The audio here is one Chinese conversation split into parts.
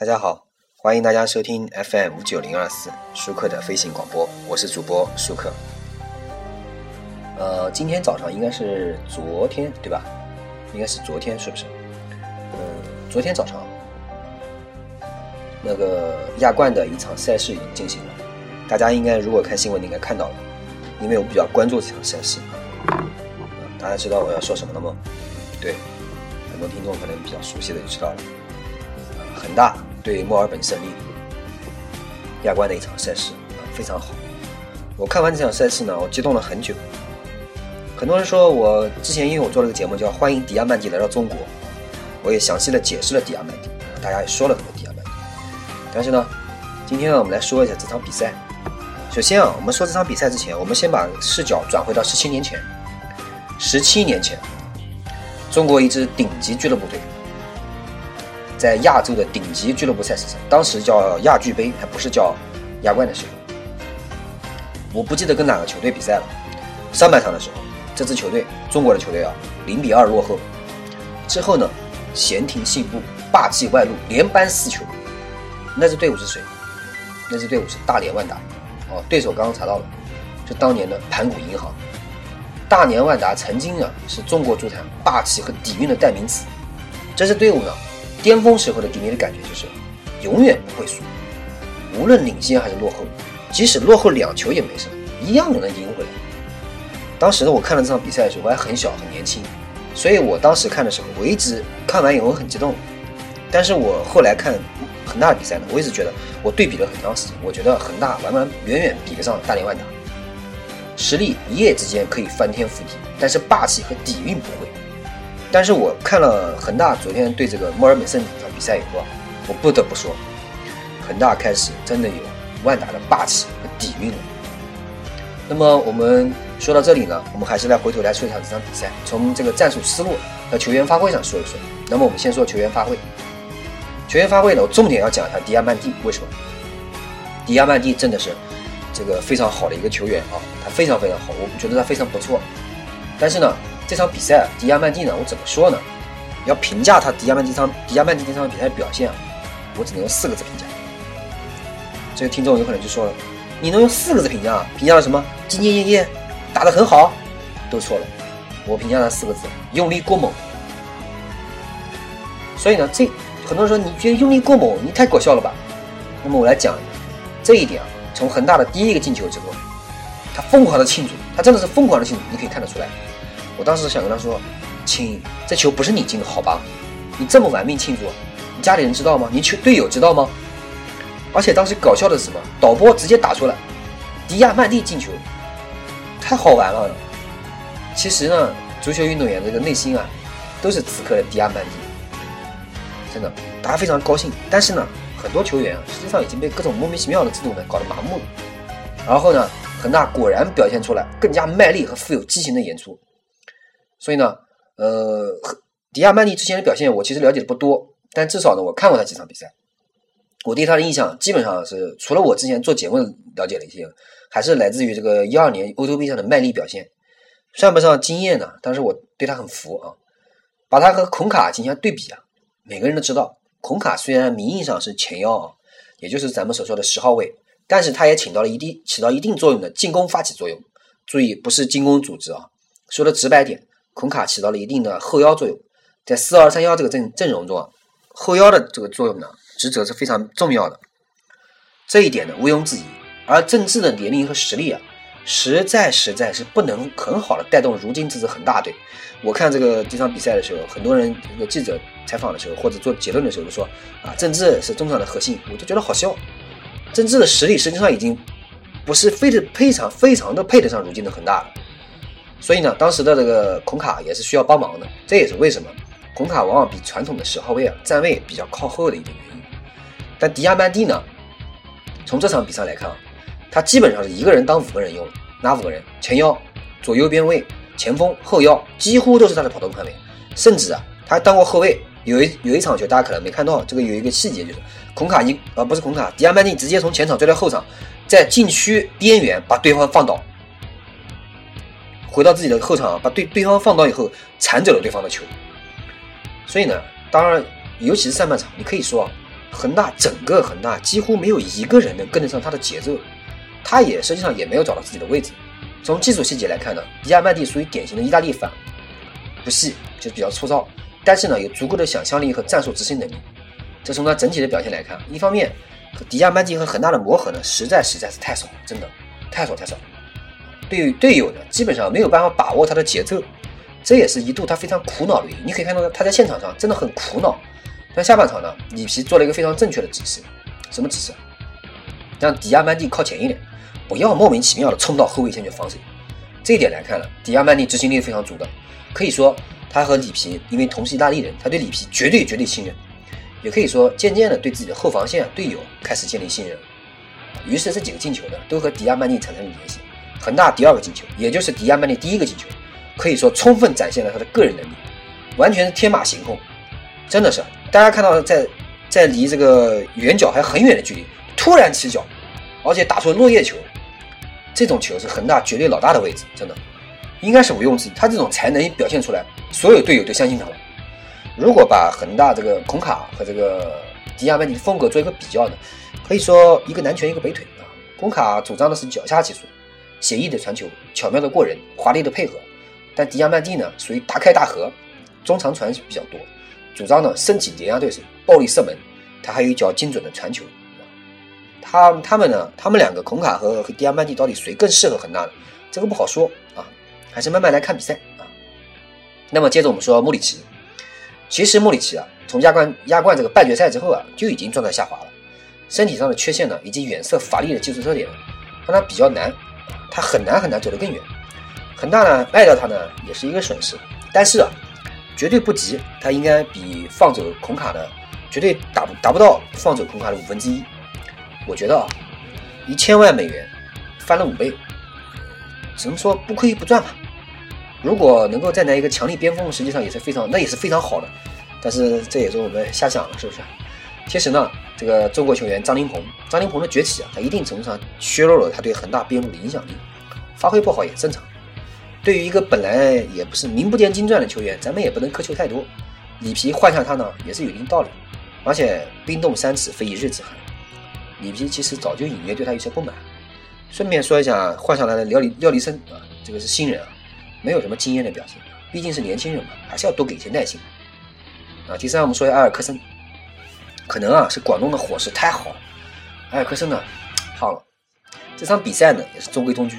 大家好，欢迎大家收听 FM 五九零二四舒克的飞行广播，我是主播舒克。呃，今天早上应该是昨天对吧？应该是昨天是不是？嗯，昨天早上那个亚冠的一场赛事已经进行了，大家应该如果看新闻应该看到了，因为我比较关注这场赛事。大家知道我要说什么了吗？对，很多听众可能比较熟悉的就知道了。恒大对墨尔本胜利，亚冠的一场赛事啊，非常好。我看完这场赛事呢，我激动了很久。很多人说我之前因为我做了个节目叫《欢迎迪亚曼蒂来到中国》，我也详细的解释了迪亚曼蒂，大家也说了很多迪亚曼蒂。但是呢，今天呢，我们来说一下这场比赛。首先啊，我们说这场比赛之前，我们先把视角转回到十七年前。十七年前，中国一支顶级俱乐部队在亚洲的顶级俱乐部赛事上，当时叫亚俱杯，还不是叫亚冠的时候，我不记得跟哪个球队比赛了。上半场的时候，这支球队，中国的球队啊，零比二落后。之后呢，闲庭信步，霸气外露，连扳四球。那支队伍是谁？那支队伍是大连万达。哦，对手刚刚查到了，是当年的盘古银行。大连万达曾经啊是中国足坛霸气和底蕴的代名词，这支队伍呢巅峰时候的给你的感觉就是永远不会输，无论领先还是落后，即使落后两球也没事，一样能赢回来。当时呢我看了这场比赛的时候我还很小很年轻，所以我当时看的时候我一直看完以后很激动，但是我后来看恒大比赛呢，我一直觉得我对比了很长时间，我觉得恒大完完远远比得上大连万达。实力一夜之间可以翻天覆地，但是霸气和底蕴不会。但是我看了恒大昨天对这个墨尔本胜利这场比赛以后啊，我不得不说，恒大开始真的有万达的霸气和底蕴了。那么我们说到这里呢，我们还是来回头来说一下这场比赛，从这个战术思路和球员发挥上说一说。那么我们先说球员发挥，球员发挥呢，我重点要讲一下迪亚曼蒂，为什么？迪亚曼蒂真的是。这个非常好的一个球员啊，他非常非常好，我们觉得他非常不错。但是呢，这场比赛迪亚曼蒂呢，我怎么说呢？要评价他迪亚曼蒂场迪亚曼蒂这场比赛表现，我只能用四个字评价。这个听众有可能就说了，你能用四个字评价？评价了什么？兢兢业业，打得很好，都错了。我评价他四个字：用力过猛。所以呢，这很多人说你觉得用力过猛，你太搞笑了吧？那么我来讲这一点啊。从恒大的第一个进球之后，他疯狂的庆祝，他真的是疯狂的庆祝，你可以看得出来。我当时想跟他说：“亲，这球不是你进的，好吧？你这么玩命庆祝，你家里人知道吗？你球队友知道吗？而且当时搞笑的是什么？导播直接打出来，迪亚曼蒂进球，太好玩了。其实呢，足球运动员这个内心啊，都是此刻的迪亚曼蒂，真的，大家非常高兴。但是呢。”很多球员啊，实际上已经被各种莫名其妙的制度呢搞得麻木了。然后呢，恒大果然表现出来更加卖力和富有激情的演出。所以呢，呃，迪亚曼蒂之前的表现我其实了解的不多，但至少呢，我看过他几场比赛，我对他的印象基本上是除了我之前做节目了解了一些，还是来自于这个一二年欧洲杯上的卖力表现，算不上惊艳呢，但是我对他很服啊。把他和孔卡进行对比啊，每个人都知道。孔卡虽然名义上是前腰啊，也就是咱们所说的十号位，但是他也起到了一定起到一定作用的进攻发起作用。注意，不是进攻组织啊。说的直白点，孔卡起到了一定的后腰作用。在四二三幺这个阵阵容中，后腰的这个作用呢，职责是非常重要的。这一点呢，毋庸置疑。而郑智的年龄和实力啊。实在实在是不能很好的带动如今这支恒大队。我看这个这场比赛的时候，很多人这个记者采访的时候或者做结论的时候都说啊，郑智是中场的核心，我就觉得好笑。郑智的实力实际上已经不是非得非常非常的配得上如今的恒大了。所以呢，当时的这个孔卡也是需要帮忙的，这也是为什么孔卡往往比传统的十号位啊站位比较靠后的一个原因。但迪亚曼蒂呢，从这场比赛来看啊。他基本上是一个人当五个人用，哪五个人？前腰、左右边卫、前锋、后腰，几乎都是他的跑动范围。甚至啊，他当过后卫。有一有一场球，大家可能没看到，这个有一个细节，就是孔卡一啊，不是孔卡，迪亚曼蒂直接从前场追到后场，在禁区边缘把对方放倒，回到自己的后场，把对对方放倒以后铲走了对方的球。所以呢，当然，尤其是上半场，你可以说恒大整个恒大几乎没有一个人能跟得上他的节奏，他也实际上也没有找到自己的位置。从技术细节来看呢，迪亚曼蒂属于典型的意大利范，不细就比较粗糙，但是呢有足够的想象力和战术执行能力。这从他整体的表现来看，一方面迪亚曼蒂和恒大的磨合呢实在实在是太少了，真的太少太少。对于队友呢基本上没有办法把握他的节奏，这也是一度他非常苦恼的原因。你可以看到他在现场上真的很苦恼。但下半场呢，里皮做了一个非常正确的指示，什么指示？让迪亚曼蒂靠前一点，不要莫名其妙的冲到后卫线去防守。这一点来看了，迪亚曼蒂执行力非常足的，可以说他和里皮因为同是意大利人，他对里皮绝对绝对信任，也可以说渐渐的对自己的后防线队友开始建立信任。于是这几个进球呢，都和迪亚曼蒂产生了联系。恒大第二个进球，也就是迪亚曼蒂第一个进球，可以说充分展现了他的个人能力，完全是天马行空，真的是。大家看到，在在离这个远角还很远的距离，突然起脚，而且打出落叶球，这种球是恒大绝对老大的位置，真的应该是毋庸置疑。他这种才能表现出来，所有队友都相信他了。如果把恒大这个孔卡和这个迪亚曼蒂的风格做一个比较呢，可以说一个南拳一个北腿啊。孔卡主张的是脚下技术，写意的传球，巧妙的过人，华丽的配合；但迪亚曼蒂呢，属于大开大合，中长传比较多。主张呢，身体碾压对手，暴力射门，他还有一脚精准的传球。他他们呢，他们两个孔卡和迪亚曼蒂到底谁更适合恒大呢？这个不好说啊，还是慢慢来看比赛啊。那么接着我们说穆里奇，其实穆里奇啊，从亚冠亚冠这个半决赛之后啊，就已经状态下滑了，身体上的缺陷呢，以及远射乏力的技术特点，让他比较难，他很难很难走得更远。恒大呢，卖掉他呢，也是一个损失，但是啊。绝对不急，他应该比放走孔卡的绝对达不达不到放走孔卡的五分之一。我觉得啊，一千万美元翻了五倍，只能说不亏不赚吧。如果能够再来一个强力边锋，实际上也是非常那也是非常好的。但是这也是我们瞎想了，是不是？其实呢，这个中国球员张琳芃，张琳芃的崛起啊，在一定程度上削弱了他对恒大边路的影响力，发挥不好也正常。对于一个本来也不是名不见经传的球员，咱们也不能苛求太多。里皮换下他呢，也是有一定道理。而且冰冻三尺非一日之寒，里皮其实早就隐约对他有些不满。顺便说一下，换上来的廖立廖立生啊，这个是新人啊，没有什么惊艳的表现，毕竟是年轻人嘛，还是要多给一些耐心。啊，第三我们说一下埃尔克森，可能啊是广东的伙食太好了，埃尔克森呢胖了。这场比赛呢也是中规中矩。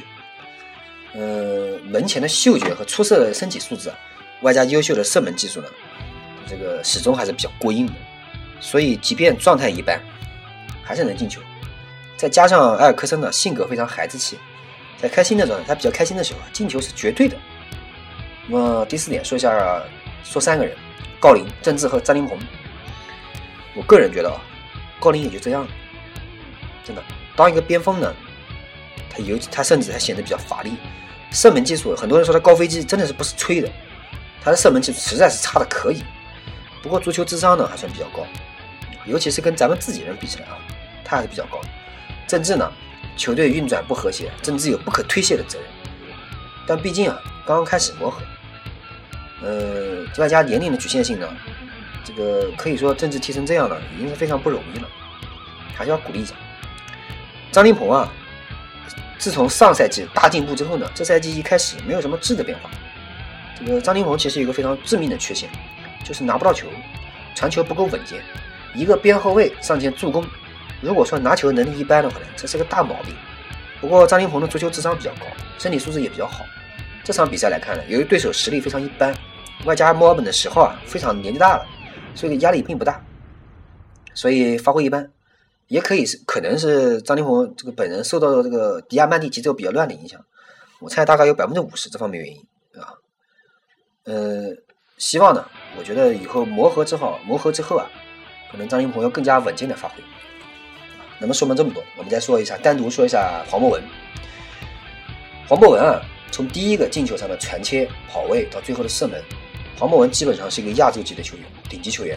呃，门前的嗅觉和出色的身体素质啊，外加优秀的射门技术呢，这个始终还是比较过硬的。所以，即便状态一般，还是能进球。再加上埃尔克森呢，性格非常孩子气，在开心的时候，他比较开心的时候啊，进球是绝对的。那么第四点，说一下，说三个人：郜林、郑智和张琳芃。我个人觉得啊，郜林也就这样了。真的，当一个边锋呢，他尤其他甚至还显得比较乏力。射门技术，很多人说他高飞机，真的是不是吹的。他的射门技术实在是差的可以。不过足球智商呢还算比较高，尤其是跟咱们自己人比起来啊，他还是比较高的。郑智呢，球队运转不和谐，郑智有不可推卸的责任。但毕竟啊，刚刚开始磨合，呃，外加年龄的局限性呢，这个可以说政治踢成这样了，已经是非常不容易了，还是要鼓励一下。张琳芃啊。自从上赛季大进步之后呢，这赛季一开始没有什么质的变化。这个张琳芃其实有个非常致命的缺陷，就是拿不到球，传球不够稳健。一个边后卫上前助攻，如果说拿球能力一般的话呢，这是个大毛病。不过张琳芃的足球智商比较高，身体素质也比较好。这场比赛来看呢，由于对手实力非常一般，外加墨尔本的十号啊非常年纪大了，所以压力并不大，所以发挥一般。也可以是，可能是张琳芃这个本人受到这个迪亚曼蒂节奏比较乱的影响，我猜大概有百分之五十这方面原因，啊，呃，希望呢，我觉得以后磨合之后，磨合之后啊，可能张琳芃要更加稳健的发挥。那么说完这么多，我们再说一下，单独说一下黄博文。黄博文啊，从第一个进球上的传切、跑位到最后的射门，黄博文基本上是一个亚洲级的球员，顶级球员。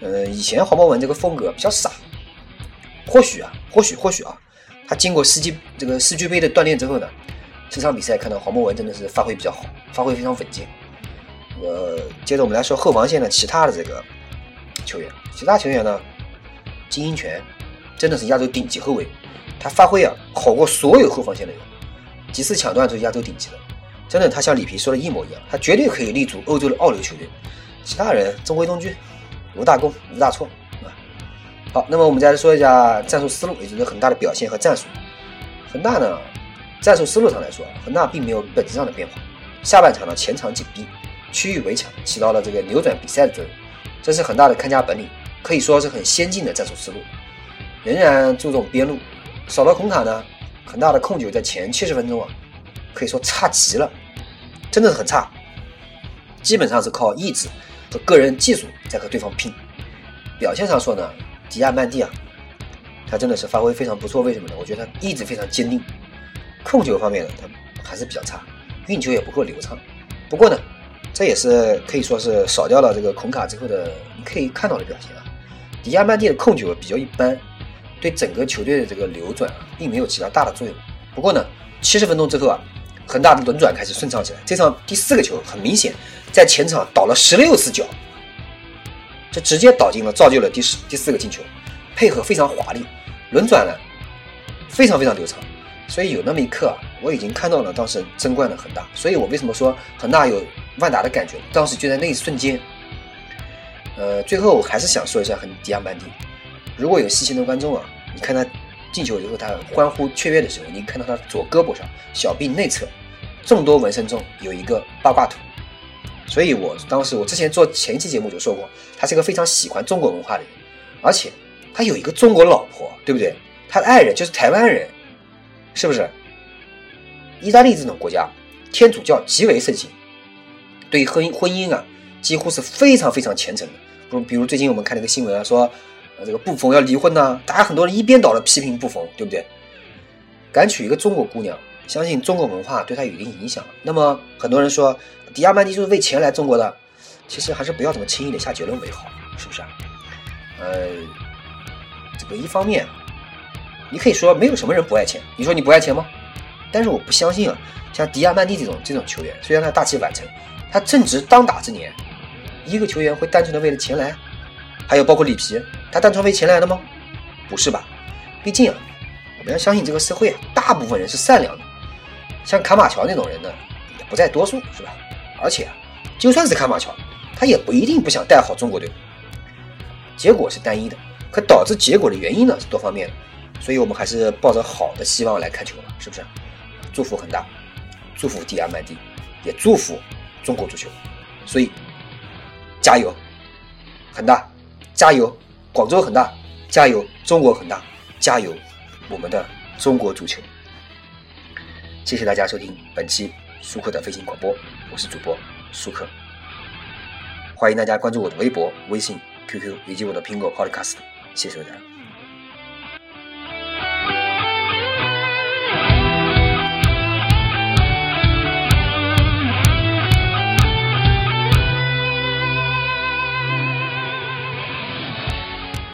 呃，以前黄博文这个风格比较傻。或许啊，或许或许啊，他经过世纪这个世俱杯的锻炼之后呢，这场比赛看到黄博文真的是发挥比较好，发挥非常稳健。呃，接着我们来说后防线的其他的这个球员，其他球员呢，金英权，真的是亚洲顶级后卫，他发挥啊好过所有后防线的人，几次抢断都是亚洲顶级的，真的他像里皮说的一模一样，他绝对可以立足欧洲的二流球队，其他人中规中矩，无大功无大错啊。好，那么我们再来说一下战术思路，也就是恒大的表现和战术。恒大呢，战术思路上来说，恒大并没有本质上的变化，下半场呢前场紧逼，区域围抢，起到了这个扭转比赛的作用。这是恒大的看家本领，可以说是很先进的战术思路。仍然注重边路，少了孔卡呢，恒大的控球在前七十分钟啊，可以说差极了，真的是很差，基本上是靠意志和个人技术在和对方拼。表现上说呢，迪亚曼蒂啊，他真的是发挥非常不错。为什么呢？我觉得他意志非常坚定，控球方面呢，他还是比较差，运球也不够流畅。不过呢。这也是可以说是少掉了这个孔卡之后的你可以看到的表现啊。迪亚曼蒂的控球比较一般，对整个球队的这个流转啊，并没有起到大的作用。不过呢，七十分钟之后啊，恒大的轮转开始顺畅起来。这场第四个球很明显，在前场倒了十六次脚，这直接倒进了，造就了第十第四个进球，配合非常华丽，轮转呢非常非常流畅。所以有那么一刻啊，我已经看到了当时争冠的恒大。所以我为什么说恒大有？万达的感觉，当时就在那一瞬间。呃，最后我还是想说一下，很迪亚曼蒂。如果有细心的观众啊，你看他进球以后，他欢呼雀跃的时候，你看到他左胳膊上小臂内侧众多纹身中有一个八卦图。所以我当时我之前做前期节目就说过，他是一个非常喜欢中国文化的人，而且他有一个中国老婆，对不对？他的爱人就是台湾人，是不是？意大利这种国家，天主教极为盛行。对婚婚姻啊，几乎是非常非常虔诚的。如，比如最近我们看那个新闻啊，说，这个布冯要离婚呢，大家很多人一边倒的批评布冯，对不对？敢娶一个中国姑娘，相信中国文化对他有一定影响。那么很多人说，迪亚曼蒂就是为钱来中国的，其实还是不要这么轻易的下结论为好，是不是啊？呃，这个一方面，你可以说没有什么人不爱钱，你说你不爱钱吗？但是我不相信啊，像迪亚曼蒂这种这种球员，虽然他大器晚成。他正值当打之年，一个球员会单纯的为了钱来？还有包括里皮，他单纯为钱来的吗？不是吧？毕竟啊，我们要相信这个社会啊，大部分人是善良的。像卡马乔那种人呢，也不在多数，是吧？而且，就算是卡马乔，他也不一定不想带好中国队。结果是单一的，可导致结果的原因呢是多方面的。所以我们还是抱着好的希望来看球吧，是不是？祝福恒大，祝福迪亚曼蒂，也祝福。中国足球，所以加油，恒大，加油，广州恒大，加油，中国恒大，加油，我们的中国足球。谢谢大家收听本期舒克的飞行广播，我是主播舒克，欢迎大家关注我的微博、微信、QQ 以及我的苹果 Podcast，谢谢大家。